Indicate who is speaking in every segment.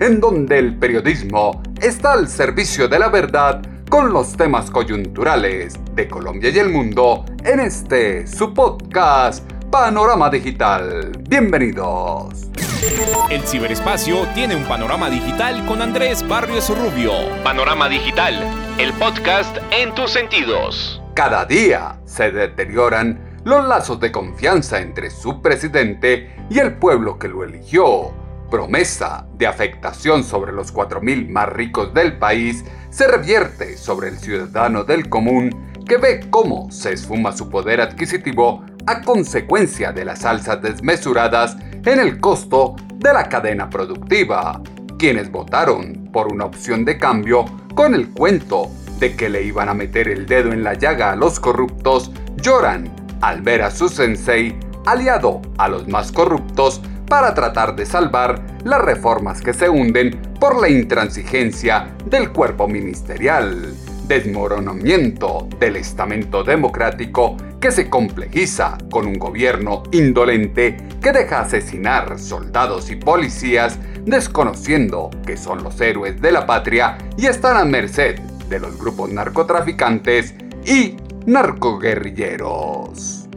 Speaker 1: en donde el periodismo está al servicio de la verdad con los temas coyunturales de Colombia y el mundo en este su podcast Panorama Digital. Bienvenidos.
Speaker 2: El ciberespacio tiene un panorama digital con Andrés Barrios Rubio. Panorama Digital, el podcast en tus sentidos.
Speaker 1: Cada día se deterioran los lazos de confianza entre su presidente y el pueblo que lo eligió. Promesa de afectación sobre los 4.000 más ricos del país se revierte sobre el ciudadano del común que ve cómo se esfuma su poder adquisitivo a consecuencia de las alzas desmesuradas en el costo de la cadena productiva. Quienes votaron por una opción de cambio con el cuento de que le iban a meter el dedo en la llaga a los corruptos, lloran al ver a su sensei aliado a los más corruptos para tratar de salvar las reformas que se hunden por la intransigencia del cuerpo ministerial, desmoronamiento del estamento democrático que se complejiza con un gobierno indolente que deja asesinar soldados y policías desconociendo que son los héroes de la patria y están a merced de los grupos narcotraficantes y narcoguerrilleros.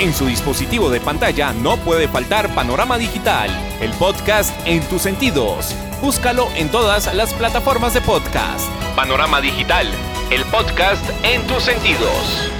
Speaker 2: En su dispositivo de pantalla no puede faltar Panorama Digital, el podcast en tus sentidos. Búscalo en todas las plataformas de podcast. Panorama Digital, el podcast en tus sentidos.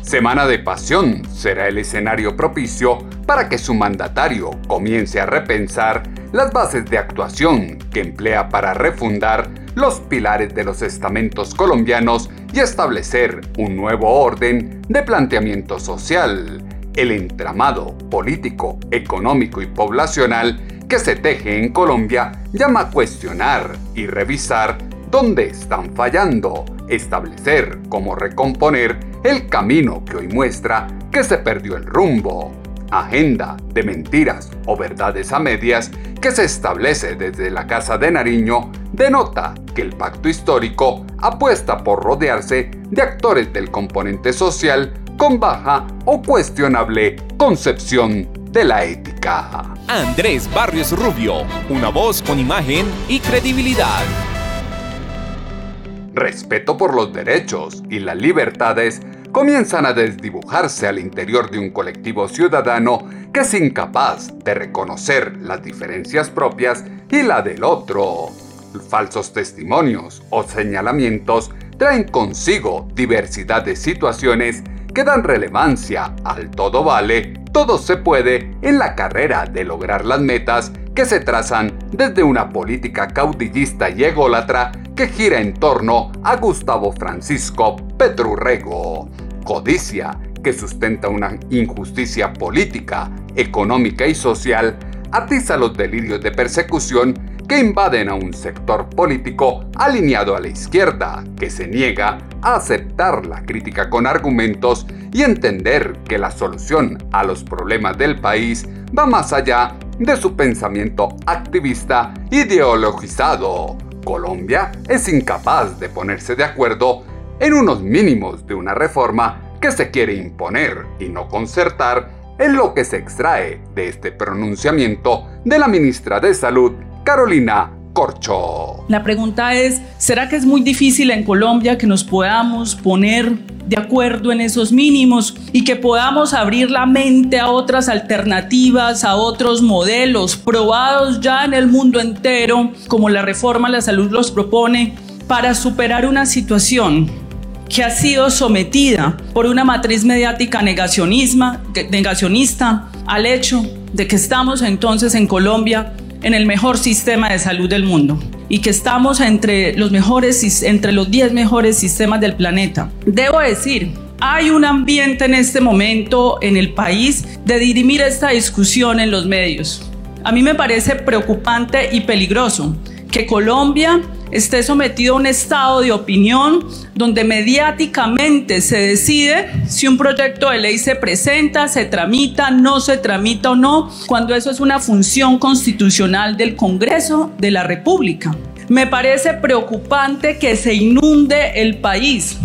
Speaker 1: Semana de Pasión será el escenario propicio para que su mandatario comience a repensar las bases de actuación que emplea para refundar los pilares de los estamentos colombianos y establecer un nuevo orden de planteamiento social. El entramado político, económico y poblacional que se teje en Colombia llama a cuestionar y revisar dónde están fallando, establecer cómo recomponer el camino que hoy muestra que se perdió el rumbo. Agenda de mentiras o verdades a medias que se establece desde la Casa de Nariño denota que el pacto histórico apuesta por rodearse de actores del componente social con baja o cuestionable concepción de la ética.
Speaker 2: Andrés Barrios Rubio, una voz con imagen y credibilidad.
Speaker 1: Respeto por los derechos y las libertades comienzan a desdibujarse al interior de un colectivo ciudadano que es incapaz de reconocer las diferencias propias y la del otro. Falsos testimonios o señalamientos traen consigo diversidad de situaciones que dan relevancia al todo vale, todo se puede en la carrera de lograr las metas que se trazan desde una política caudillista y ególatra que gira en torno a Gustavo Francisco Petrurrego. Codicia que sustenta una injusticia política, económica y social, atiza los delirios de persecución que invaden a un sector político alineado a la izquierda, que se niega a aceptar la crítica con argumentos y entender que la solución a los problemas del país va más allá de su pensamiento activista ideologizado. Colombia es incapaz de ponerse de acuerdo en unos mínimos de una reforma que se quiere imponer y no concertar en lo que se extrae de este pronunciamiento de la ministra de Salud, Carolina Corcho.
Speaker 3: La pregunta es, ¿será que es muy difícil en Colombia que nos podamos poner de acuerdo en esos mínimos y que podamos abrir la mente a otras alternativas, a otros modelos probados ya en el mundo entero, como la reforma a la salud los propone, para superar una situación que ha sido sometida por una matriz mediática negacionista al hecho de que estamos entonces en Colombia en el mejor sistema de salud del mundo y que estamos entre los mejores entre los 10 mejores sistemas del planeta. Debo decir, hay un ambiente en este momento en el país de dirimir esta discusión en los medios. A mí me parece preocupante y peligroso que Colombia esté sometido a un estado de opinión donde mediáticamente se decide si un proyecto de ley se presenta, se tramita, no se tramita o no, cuando eso es una función constitucional del Congreso de la República. Me parece preocupante que se inunde el país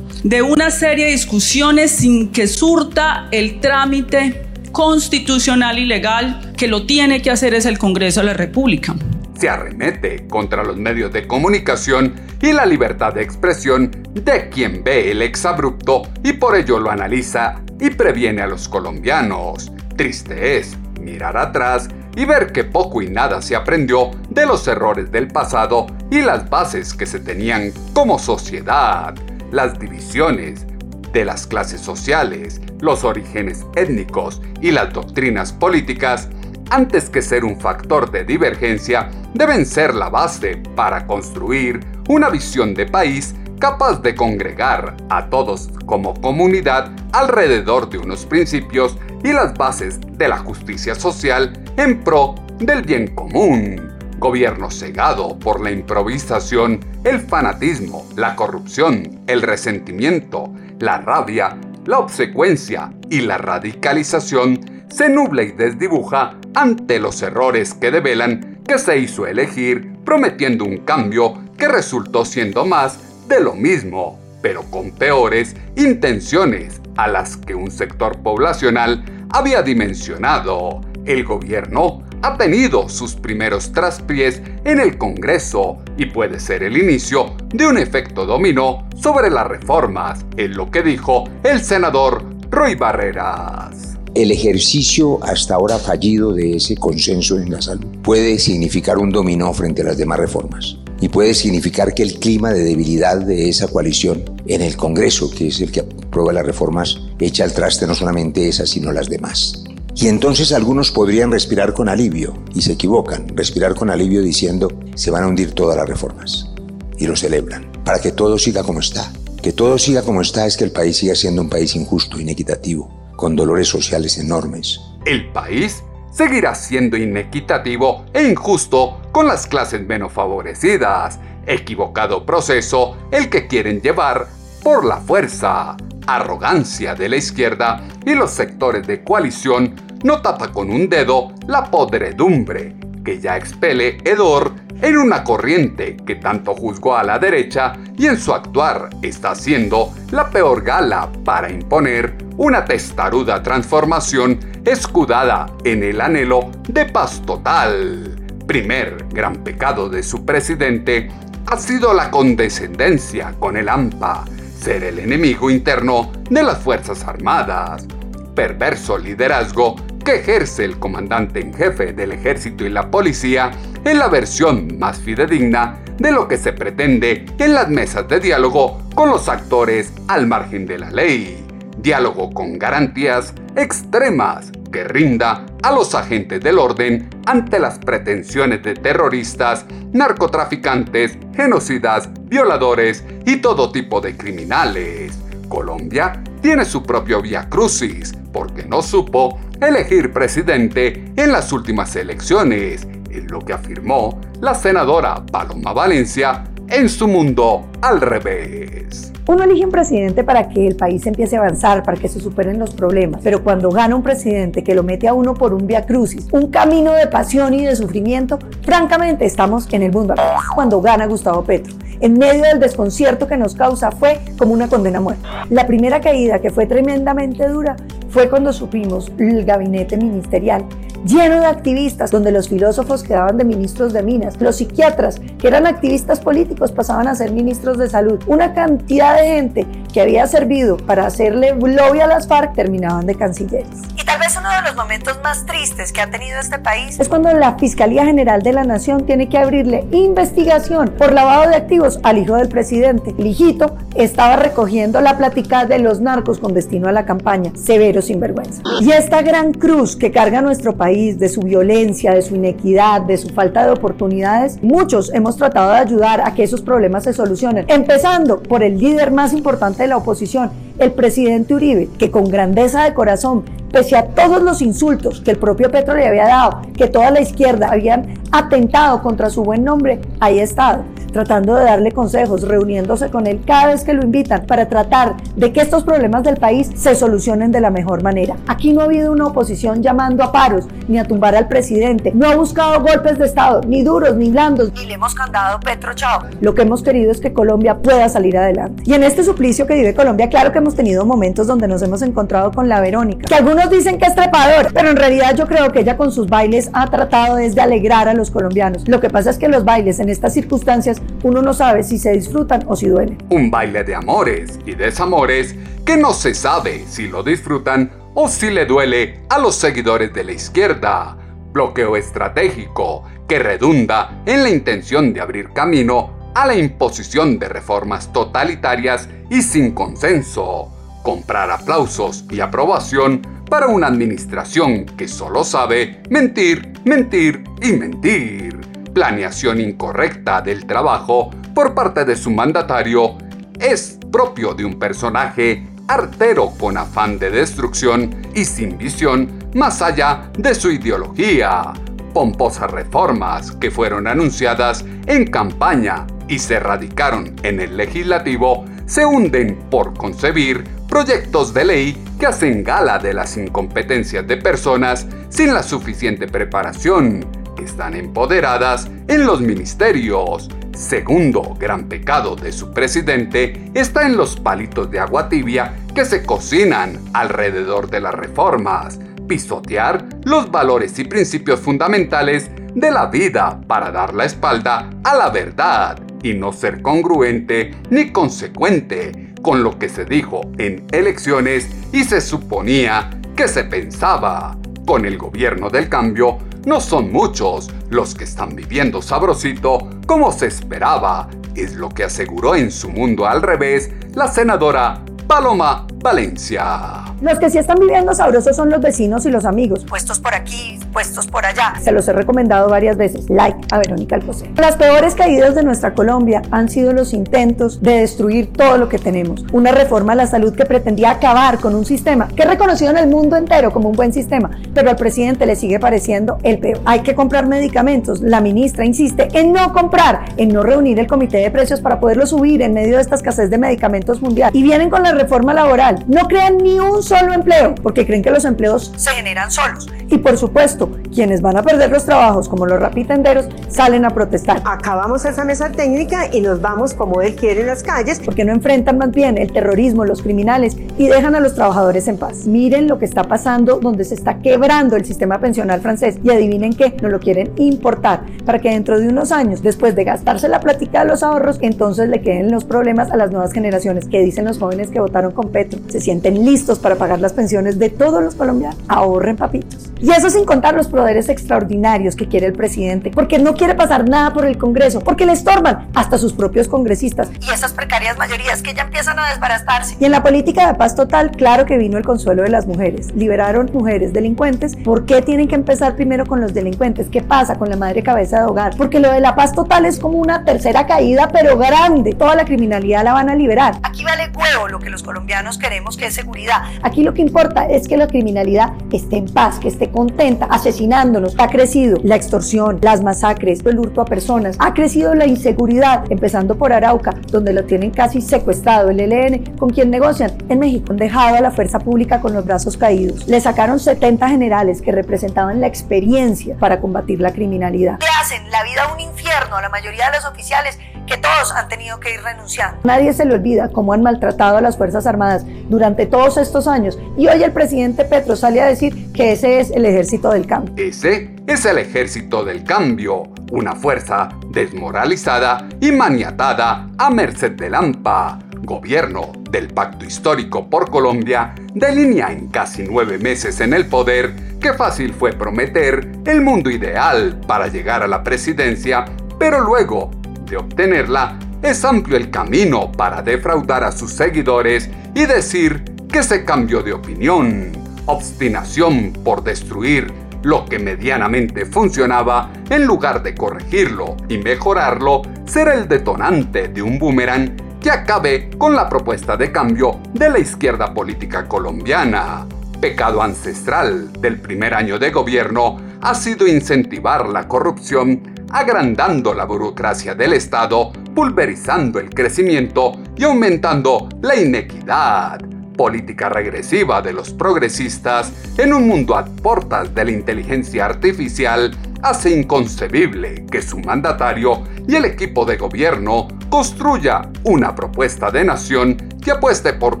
Speaker 3: de una serie de discusiones sin que surta el trámite constitucional y legal que lo tiene que hacer es el Congreso de la República
Speaker 1: se arremete contra los medios de comunicación y la libertad de expresión de quien ve el exabrupto y por ello lo analiza y previene a los colombianos. Triste es mirar atrás y ver que poco y nada se aprendió de los errores del pasado y las bases que se tenían como sociedad, las divisiones de las clases sociales, los orígenes étnicos y las doctrinas políticas antes que ser un factor de divergencia, deben ser la base para construir una visión de país capaz de congregar a todos como comunidad alrededor de unos principios y las bases de la justicia social en pro del bien común. Gobierno cegado por la improvisación, el fanatismo, la corrupción, el resentimiento, la rabia, la obsecuencia y la radicalización se nubla y desdibuja ante los errores que develan que se hizo elegir prometiendo un cambio que resultó siendo más de lo mismo, pero con peores intenciones a las que un sector poblacional había dimensionado. El gobierno ha tenido sus primeros traspiés en el Congreso y puede ser el inicio de un efecto dominó sobre las reformas, en lo que dijo el senador Roy Barreras.
Speaker 4: El ejercicio hasta ahora fallido de ese consenso en la salud puede significar un dominó frente a las demás reformas y puede significar que el clima de debilidad de esa coalición en el Congreso, que es el que aprueba las reformas, echa al traste no solamente esas, sino las demás. Y entonces algunos podrían respirar con alivio, y se equivocan, respirar con alivio diciendo se van a hundir todas las reformas. Y lo celebran, para que todo siga como está. Que todo siga como está es que el país siga siendo un país injusto, inequitativo, con dolores sociales enormes.
Speaker 1: El país seguirá siendo inequitativo e injusto con las clases menos favorecidas. Equivocado proceso el que quieren llevar por la fuerza. Arrogancia de la izquierda y los sectores de coalición no tapa con un dedo la podredumbre que ya expele hedor en una corriente que tanto juzgó a la derecha y en su actuar está haciendo la peor gala para imponer una testaruda transformación escudada en el anhelo de paz total. Primer gran pecado de su presidente ha sido la condescendencia con el AMPA, ser el enemigo interno de las Fuerzas Armadas. Perverso liderazgo que ejerce el comandante en jefe del ejército y la policía en la versión más fidedigna de lo que se pretende en las mesas de diálogo con los actores al margen de la ley. Diálogo con garantías extremas que rinda a los agentes del orden ante las pretensiones de terroristas, narcotraficantes, genocidas, violadores y todo tipo de criminales. Colombia tiene su propio via crucis porque no supo elegir presidente en las últimas elecciones, es lo que afirmó la senadora Paloma Valencia en su mundo al revés.
Speaker 5: Uno elige un presidente para que el país empiece a avanzar, para que se superen los problemas, pero cuando gana un presidente que lo mete a uno por un via crucis, un camino de pasión y de sufrimiento, francamente estamos en el mundo cuando gana Gustavo Petro. En medio del desconcierto que nos causa fue como una condena a muerte. La primera caída, que fue tremendamente dura, fue cuando supimos el gabinete ministerial lleno de activistas, donde los filósofos quedaban de ministros de minas, los psiquiatras, que eran activistas políticos, pasaban a ser ministros de salud. Una cantidad de gente que había servido para hacerle lobby a las FARC terminaban de cancilleres.
Speaker 6: Y tal vez uno de los momentos más tristes que ha tenido este país
Speaker 5: es cuando la Fiscalía General de la Nación tiene que abrirle investigación por lavado de activos al hijo del presidente. El hijito estaba recogiendo la plática de los narcos con destino a la campaña, severo sinvergüenza. Y esta gran cruz que carga nuestro país de su violencia, de su inequidad, de su falta de oportunidades, muchos hemos tratado de ayudar a que esos problemas se solucionen, empezando por el líder más importante de la oposición, el presidente Uribe, que con grandeza de corazón, pese a todos los insultos que el propio Petro le había dado, que toda la izquierda habían atentado contra su buen nombre, ahí ha estado tratando de darle consejos, reuniéndose con él cada vez que lo invitan para tratar de que estos problemas del país se solucionen de la mejor manera. Aquí no ha habido una oposición llamando a paros ni a tumbar al presidente, no ha buscado golpes de Estado, ni duros ni blandos,
Speaker 6: y le hemos cantado Petro Chao.
Speaker 5: Lo que hemos querido es que Colombia pueda salir adelante. Y en este suplicio que vive Colombia, claro que hemos tenido momentos donde nos hemos encontrado con la Verónica, que algunos dicen que es trepador, pero en realidad yo creo que ella con sus bailes ha tratado desde alegrar a los colombianos. Lo que pasa es que los bailes en estas circunstancias uno no sabe si se disfrutan o si duelen.
Speaker 1: Un baile de amores y desamores que no se sabe si lo disfrutan o si le duele a los seguidores de la izquierda. Bloqueo estratégico que redunda en la intención de abrir camino a la imposición de reformas totalitarias y sin consenso. Comprar aplausos y aprobación para una administración que solo sabe mentir, mentir y mentir planeación incorrecta del trabajo por parte de su mandatario es propio de un personaje artero con afán de destrucción y sin visión más allá de su ideología. Pomposas reformas que fueron anunciadas en campaña y se radicaron en el legislativo se hunden por concebir proyectos de ley que hacen gala de las incompetencias de personas sin la suficiente preparación están empoderadas en los ministerios. Segundo gran pecado de su presidente está en los palitos de agua tibia que se cocinan alrededor de las reformas, pisotear los valores y principios fundamentales de la vida para dar la espalda a la verdad y no ser congruente ni consecuente con lo que se dijo en elecciones y se suponía que se pensaba. Con el gobierno del cambio no son muchos los que están viviendo sabrosito como se esperaba, es lo que aseguró en su mundo al revés la senadora Paloma Valencia.
Speaker 5: Los que sí están viviendo sabrosos son los vecinos y los amigos.
Speaker 6: Puestos por aquí, puestos por allá.
Speaker 5: Se los he recomendado varias veces. Like a Verónica Alcocer. Las peores caídas de nuestra Colombia han sido los intentos de destruir todo lo que tenemos. Una reforma a la salud que pretendía acabar con un sistema que es reconocido en el mundo entero como un buen sistema, pero al presidente le sigue pareciendo el peor. Hay que comprar medicamentos. La ministra insiste en no comprar, en no reunir el comité de precios para poderlo subir en medio de esta escasez de medicamentos mundial. Y vienen con la reforma laboral. No crean ni un solo empleo, porque creen que los empleos
Speaker 6: se generan solos.
Speaker 5: Y por supuesto, quienes van a perder los trabajos, como los rapitenderos, salen a protestar.
Speaker 7: Acabamos esa mesa técnica y nos vamos como él quiere en las calles.
Speaker 5: Porque no enfrentan más bien el terrorismo, los criminales y dejan a los trabajadores en paz. Miren lo que está pasando donde se está quebrando el sistema pensional francés y adivinen qué, no lo quieren importar para que dentro de unos años, después de gastarse la plática de los ahorros, entonces le queden los problemas a las nuevas generaciones que dicen los jóvenes que votaron con Petro. Se sienten listos para pagar las pensiones de todos los colombianos. Ahorren papitos. Y eso sin contar los poderes extraordinarios que quiere el presidente, porque no quiere pasar nada por el Congreso, porque le estorban hasta sus propios congresistas.
Speaker 6: Y esas precarias mayorías que ya empiezan a desbaratarse.
Speaker 5: Y en la política de paz total, claro que vino el consuelo de las mujeres. Liberaron mujeres delincuentes. ¿Por qué tienen que empezar primero con los delincuentes? ¿Qué pasa con la madre cabeza de hogar? Porque lo de la paz total es como una tercera caída, pero grande. Toda la criminalidad la van a liberar.
Speaker 6: Aquí vale huevo lo que los colombianos queremos, que es seguridad.
Speaker 5: Aquí lo que importa es que la criminalidad esté en paz, que esté contenta, asesinándonos. Ha crecido la extorsión, las masacres, el hurto a personas. Ha crecido la inseguridad, empezando por Arauca, donde lo tienen casi secuestrado el ELN, con quien negocian. En México han dejado a la fuerza pública con los brazos caídos. Le sacaron 70 generales que representaban la experiencia para combatir la criminalidad.
Speaker 6: Le hacen la vida un infierno a la mayoría de los oficiales que todos han tenido que ir renunciando.
Speaker 5: Nadie se le olvida cómo han maltratado a las Fuerzas Armadas durante todos estos años y hoy el presidente Petro sale a decir que ese es el ejército del cambio.
Speaker 1: Ese es el ejército del cambio, una fuerza desmoralizada y maniatada a merced de Lampa, gobierno del pacto histórico por Colombia delinea en casi nueve meses en el poder que fácil fue prometer el mundo ideal para llegar a la presidencia, pero luego obtenerla es amplio el camino para defraudar a sus seguidores y decir que se cambió de opinión. Obstinación por destruir lo que medianamente funcionaba, en lugar de corregirlo y mejorarlo, será el detonante de un boomerang que acabe con la propuesta de cambio de la izquierda política colombiana. Pecado ancestral del primer año de gobierno ha sido incentivar la corrupción, agrandando la burocracia del Estado, pulverizando el crecimiento y aumentando la inequidad. Política regresiva de los progresistas en un mundo a portas de la inteligencia artificial hace inconcebible que su mandatario y el equipo de gobierno construya una propuesta de nación que apueste por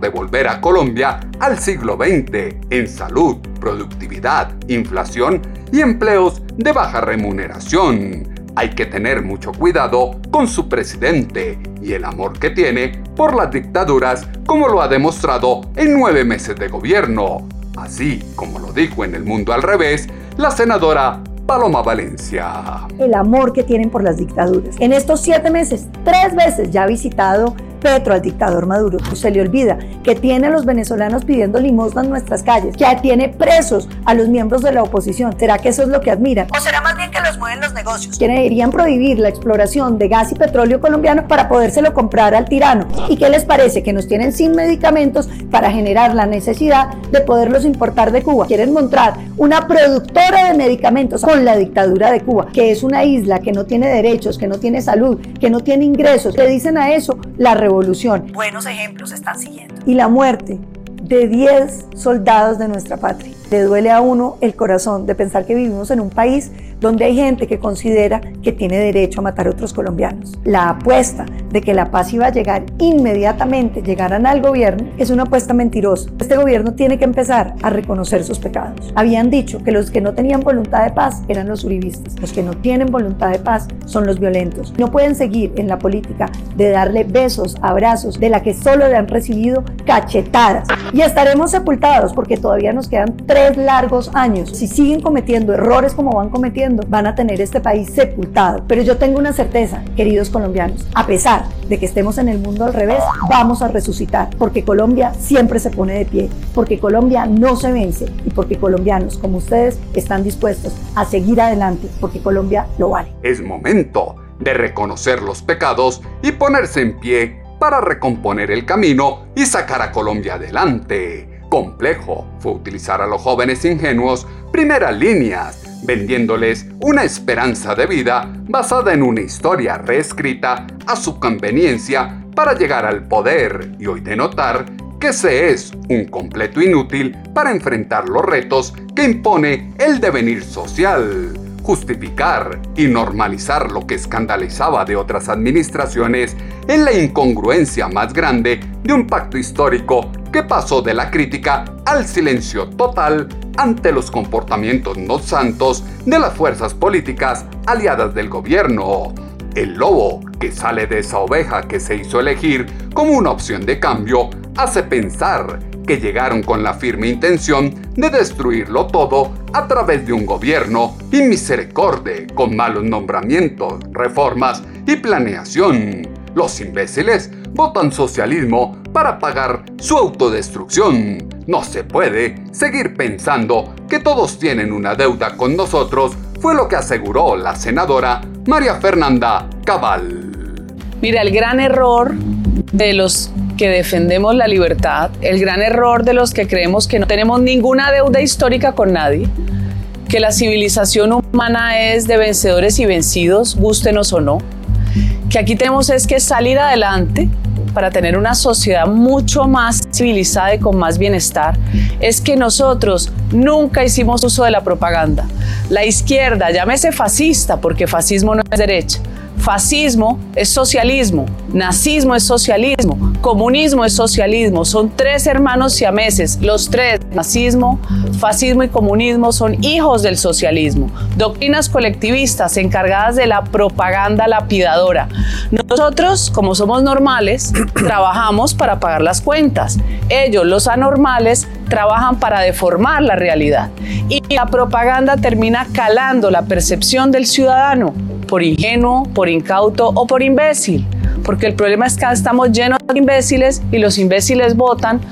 Speaker 1: devolver a Colombia al siglo XX en salud, productividad, inflación y empleos de baja remuneración hay que tener mucho cuidado con su presidente y el amor que tiene por las dictaduras como lo ha demostrado en nueve meses de gobierno, así como lo dijo en El Mundo al Revés la senadora Paloma Valencia.
Speaker 5: El amor que tienen por las dictaduras. En estos siete meses, tres veces ya ha visitado Petro al dictador Maduro. Se le olvida que tiene a los venezolanos pidiendo limosna en nuestras calles, que tiene presos a los miembros de la oposición. ¿Será que eso es lo que admiran?
Speaker 6: ¿O será más bien que los mueven los negocios?
Speaker 5: Que deberían prohibir la exploración de gas y petróleo colombiano para podérselo comprar al tirano. ¿Y qué les parece? Que nos tienen sin medicamentos para generar la necesidad de poderlos importar de Cuba. Quieren montar una productora de medicamentos con la dictadura de Cuba, que es una isla que no tiene derechos, que no tiene salud, que no tiene ingresos. ¿Qué dicen a eso? La revolución
Speaker 6: Buenos ejemplos están siguiendo.
Speaker 5: Y la muerte de 10 soldados de nuestra patria. Le duele a uno el corazón de pensar que vivimos en un país donde hay gente que considera que tiene derecho a matar a otros colombianos. La apuesta de que la paz iba a llegar inmediatamente, llegaran al gobierno, es una apuesta mentirosa. Este gobierno tiene que empezar a reconocer sus pecados. Habían dicho que los que no tenían voluntad de paz eran los uribistas. Los que no tienen voluntad de paz son los violentos. No pueden seguir en la política de darle besos, abrazos, de la que solo le han recibido cachetadas. Y estaremos sepultados porque todavía nos quedan tres largos años. Si siguen cometiendo errores como van cometiendo, van a tener este país sepultado. Pero yo tengo una certeza, queridos colombianos, a pesar de que estemos en el mundo al revés, vamos a resucitar, porque Colombia siempre se pone de pie, porque Colombia no se vence y porque colombianos como ustedes están dispuestos a seguir adelante, porque Colombia lo vale.
Speaker 1: Es momento de reconocer los pecados y ponerse en pie para recomponer el camino y sacar a Colombia adelante. Complejo fue utilizar a los jóvenes ingenuos primeras líneas vendiéndoles una esperanza de vida basada en una historia reescrita a su conveniencia para llegar al poder y hoy denotar que se es un completo inútil para enfrentar los retos que impone el devenir social. Justificar y normalizar lo que escandalizaba de otras administraciones es la incongruencia más grande de un pacto histórico que pasó de la crítica al silencio total ante los comportamientos no santos de las fuerzas políticas aliadas del gobierno. El lobo que sale de esa oveja que se hizo elegir como una opción de cambio hace pensar que llegaron con la firme intención de destruirlo todo a través de un gobierno y misericordia con malos nombramientos, reformas y planeación. Los imbéciles votan socialismo para pagar su autodestrucción. No se puede seguir pensando que todos tienen una deuda con nosotros, fue lo que aseguró la senadora María Fernanda Cabal.
Speaker 8: Mira, el gran error de los que defendemos la libertad, el gran error de los que creemos que no tenemos ninguna deuda histórica con nadie, que la civilización humana es de vencedores y vencidos, gustenos o no, que aquí tenemos es que salir adelante para tener una sociedad mucho más civilizada y con más bienestar es que nosotros nunca hicimos uso de la propaganda. La izquierda, llámese fascista, porque fascismo no es derecha. Fascismo es socialismo, nazismo es socialismo, comunismo es socialismo. Son tres hermanos siameses, los tres, nazismo, fascismo y comunismo son hijos del socialismo, doctrinas colectivistas encargadas de la propaganda lapidadora. Nosotros, como somos normales, trabajamos para pagar las cuentas. Ellos, los anormales, trabajan para deformar la realidad. Y la propaganda termina calando la percepción del ciudadano por ingenuo, por incauto o por imbécil. Porque el problema es que estamos llenos de imbéciles y los imbéciles votan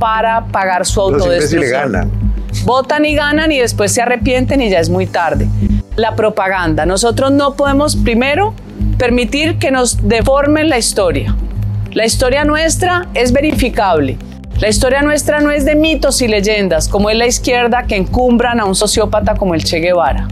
Speaker 8: para pagar su autodestrucción. Los ganan. Votan y ganan y después se arrepienten y ya es muy tarde. La propaganda. Nosotros no podemos primero permitir que nos deformen la historia. La historia nuestra es verificable. La historia nuestra no es de mitos y leyendas, como es la izquierda que encumbran a un sociópata como el Che Guevara.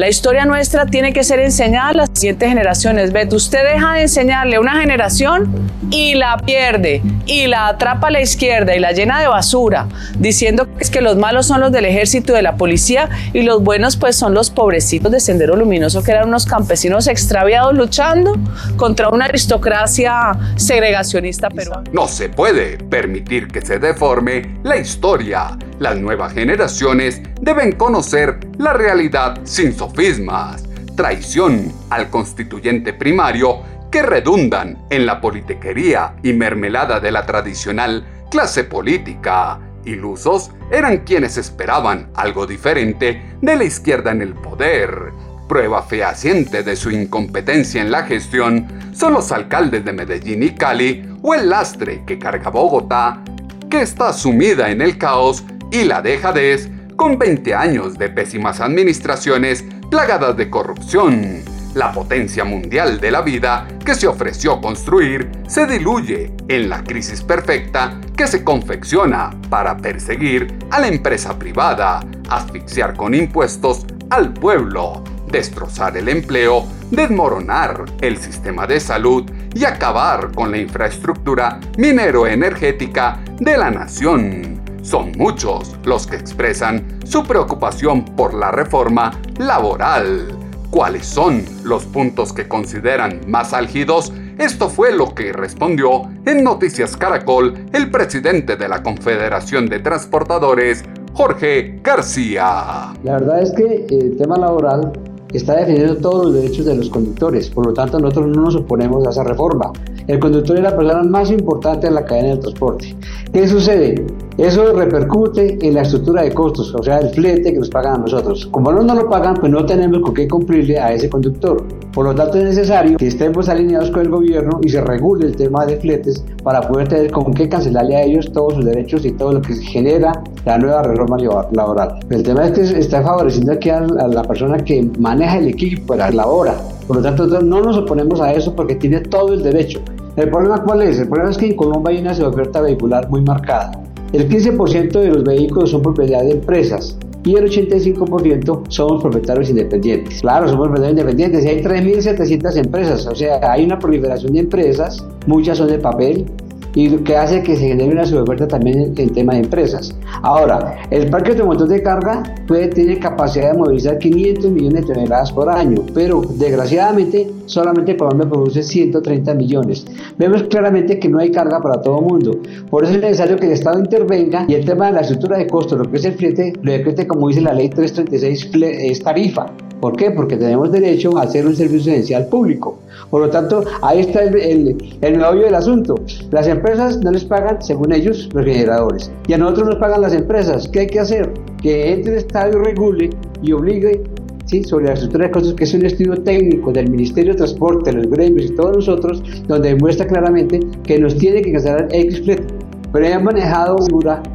Speaker 8: La historia nuestra tiene que ser enseñada a las siguientes generaciones. Beto, usted deja de enseñarle a una generación y la pierde y la atrapa a la izquierda y la llena de basura, diciendo que, los malos son los del ejército y de la policía y los buenos pues son los pobrecitos de Sendero Luminoso que eran unos campesinos extraviados luchando contra una aristocracia segregacionista peruana.
Speaker 1: No se puede permitir que se deforme la historia. Las nuevas generaciones deben conocer la realidad sin sofismas, traición al constituyente primario que redundan en la politiquería y mermelada de la tradicional clase política. Ilusos eran quienes esperaban algo diferente de la izquierda en el poder. Prueba fehaciente de su incompetencia en la gestión son los alcaldes de Medellín y Cali o el lastre que carga Bogotá que está sumida en el caos y la dejadez con 20 años de pésimas administraciones plagadas de corrupción. La potencia mundial de la vida que se ofreció construir se diluye en la crisis perfecta que se confecciona para perseguir a la empresa privada, asfixiar con impuestos al pueblo, destrozar el empleo, desmoronar el sistema de salud y acabar con la infraestructura minero-energética de la nación. Son muchos los que expresan su preocupación por la reforma laboral. ¿Cuáles son los puntos que consideran más álgidos? Esto fue lo que respondió en Noticias Caracol el presidente de la Confederación de Transportadores, Jorge García.
Speaker 9: La verdad es que el tema laboral está defendiendo todos los derechos de los conductores, por lo tanto nosotros no nos oponemos a esa reforma. El conductor es la persona más importante en la cadena del transporte. ¿Qué sucede? Eso repercute en la estructura de costos, o sea, el flete que nos pagan a nosotros. Como no nos lo pagan, pues no tenemos con qué cumplirle a ese conductor. Por lo tanto, es necesario que estemos alineados con el gobierno y se regule el tema de fletes para poder tener con qué cancelarle a ellos todos sus derechos y todo lo que genera la nueva reforma laboral. El tema es que está favoreciendo aquí a la persona que maneja el equipo, la labora. Por lo tanto, no nos oponemos a eso porque tiene todo el derecho. ¿El problema cuál es? El problema es que en Colombia hay una oferta vehicular muy marcada. El 15% de los vehículos son propiedad de empresas y el 85% somos propietarios independientes. Claro, somos propietarios independientes hay 3.700 empresas, o sea, hay una proliferación de empresas, muchas son de papel, y que hace que se genere una suboferta también en, tema de empresas. Ahora, el parque automotor de carga puede tener capacidad de movilizar 500 millones de toneladas por año, pero desgraciadamente solamente Colombia produce 130 millones. Vemos claramente que no hay carga para todo el mundo. Por eso es necesario que el Estado intervenga y el tema de la estructura de costos, lo que es el flete, lo decrete como dice la ley 336, es tarifa. ¿Por qué? Porque tenemos derecho a hacer un servicio esencial público. Por lo tanto, ahí está el, el, el meollo del asunto. Las empresas no les pagan, según ellos, los generadores. Y a nosotros nos pagan las empresas. ¿Qué hay que hacer? Que entre el Estado y regule y obligue ¿sí? sobre la estructura de que es un estudio técnico del Ministerio de Transporte, los gremios y todos nosotros, donde demuestra claramente que nos tiene que cancelar X flete. Pero han manejado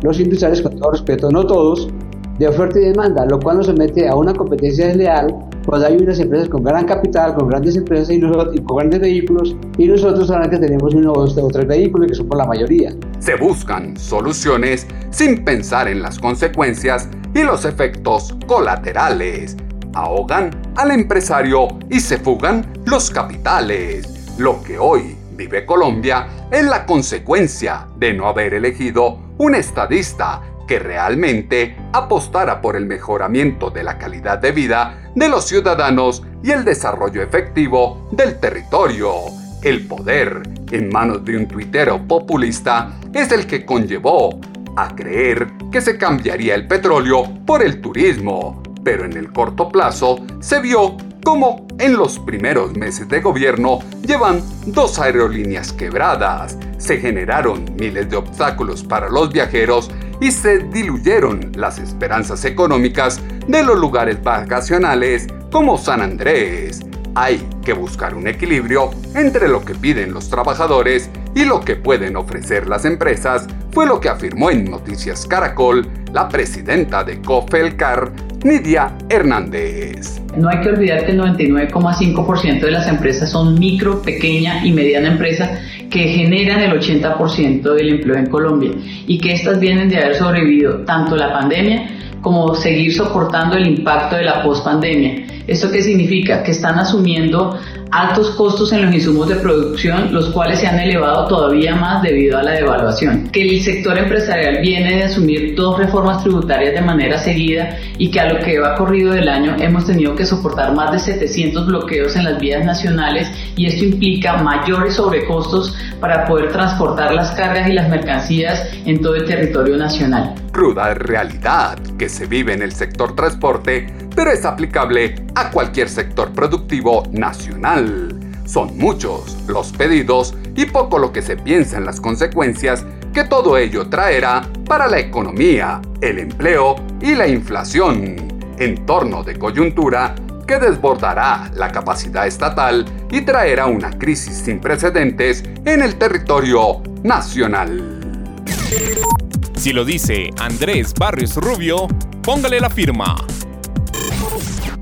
Speaker 9: los industriales, con todo respeto, no todos, de oferta y demanda, lo cual nos somete a una competencia desleal cuando hay unas empresas con gran capital, con grandes empresas y, nosotros, con grandes vehículos, y nosotros solamente tenemos uno o tres vehículos que son por la mayoría.
Speaker 1: Se buscan soluciones sin pensar en las consecuencias y los efectos colaterales. Ahogan al empresario y se fugan los capitales. Lo que hoy vive Colombia es la consecuencia de no haber elegido un estadista que realmente apostara por el mejoramiento de la calidad de vida de los ciudadanos y el desarrollo efectivo del territorio. El poder en manos de un tuitero populista es el que conllevó a creer que se cambiaría el petróleo por el turismo, pero en el corto plazo se vio como en los primeros meses de gobierno llevan dos aerolíneas quebradas, se generaron miles de obstáculos para los viajeros y se diluyeron las esperanzas económicas de los lugares vacacionales como San Andrés. Hay que buscar un equilibrio entre lo que piden los trabajadores y lo que pueden ofrecer las empresas, fue lo que afirmó en Noticias Caracol la presidenta de COFELCAR, Nidia Hernández.
Speaker 10: No hay que olvidar que el 99,5% de las empresas son micro, pequeña y mediana empresa que generan el 80% del empleo en Colombia y que estas vienen de haber sobrevivido tanto la pandemia como seguir soportando el impacto de la pospandemia. ¿Esto qué significa? Que están asumiendo altos costos en los insumos de producción, los cuales se han elevado todavía más debido a la devaluación. Que el sector empresarial viene de asumir dos reformas tributarias de manera seguida y que a lo que va corrido del año hemos tenido que soportar más de 700 bloqueos en las vías nacionales y esto implica mayores sobrecostos para poder transportar las cargas y las mercancías en todo el territorio nacional.
Speaker 1: Cruda realidad que se vive en el sector transporte, pero es aplicable a cualquier sector productivo nacional. Son muchos los pedidos y poco lo que se piensa en las consecuencias que todo ello traerá para la economía, el empleo y la inflación, entorno de coyuntura que desbordará la capacidad estatal y traerá una crisis sin precedentes en el territorio nacional.
Speaker 2: Si lo dice Andrés Barrios Rubio, póngale la firma.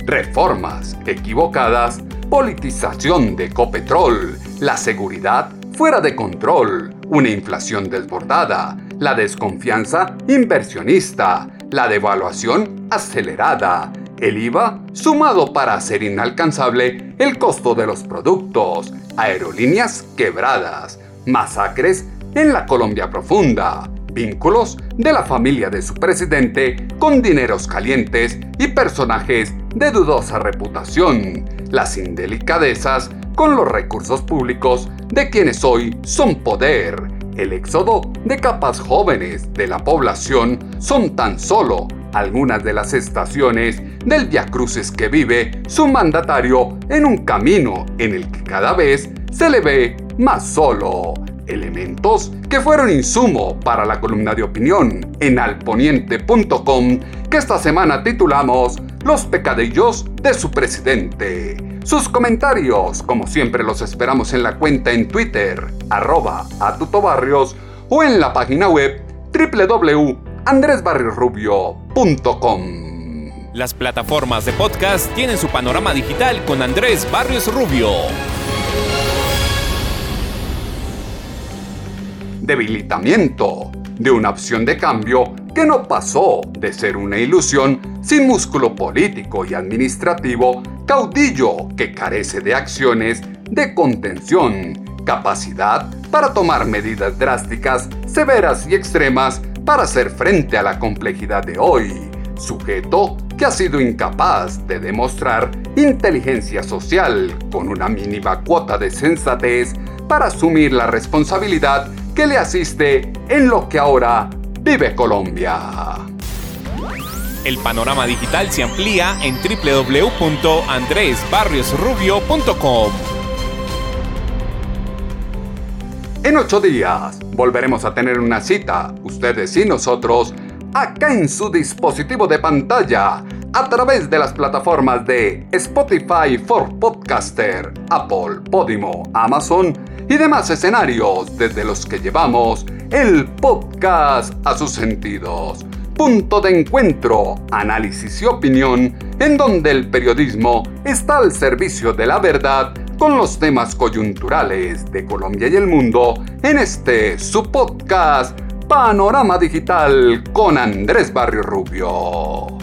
Speaker 1: Reformas equivocadas, politización de Copetrol, la seguridad fuera de control, una inflación desbordada, la desconfianza inversionista, la devaluación acelerada, el IVA sumado para hacer inalcanzable el costo de los productos, aerolíneas quebradas, masacres en la Colombia profunda, vínculos de la familia de su presidente con dineros calientes y personajes de dudosa reputación, las indelicadezas con los recursos públicos de quienes hoy son poder. El éxodo de capas jóvenes de la población son tan solo algunas de las estaciones del Via Cruces que vive su mandatario en un camino en el que cada vez se le ve más solo. Elementos que fueron insumo para la columna de opinión en alponiente.com que esta semana titulamos Los pecadillos de su presidente. Sus comentarios, como siempre, los esperamos en la cuenta en Twitter, arroba atutobarrios o en la página web www.andresbarriosrubio.com.
Speaker 2: Las plataformas de podcast tienen su panorama digital con Andrés Barrios Rubio.
Speaker 1: Debilitamiento de una opción de cambio que no pasó de ser una ilusión sin músculo político y administrativo, caudillo que carece de acciones de contención, capacidad para tomar medidas drásticas, severas y extremas para hacer frente a la complejidad de hoy, sujeto que ha sido incapaz de demostrar inteligencia social con una mínima cuota de sensatez para asumir la responsabilidad que le asiste en lo que ahora vive Colombia.
Speaker 2: El panorama digital se amplía en www.andresbarriosrubio.com.
Speaker 1: En ocho días volveremos a tener una cita, ustedes y nosotros, acá en su dispositivo de pantalla, a través de las plataformas de Spotify for Podcaster, Apple, Podimo, Amazon y demás escenarios desde los que llevamos el podcast a sus sentidos. Punto de encuentro, análisis y opinión en donde el periodismo está al servicio de la verdad con los temas coyunturales de Colombia y el mundo en este su podcast Panorama Digital con Andrés Barrio Rubio.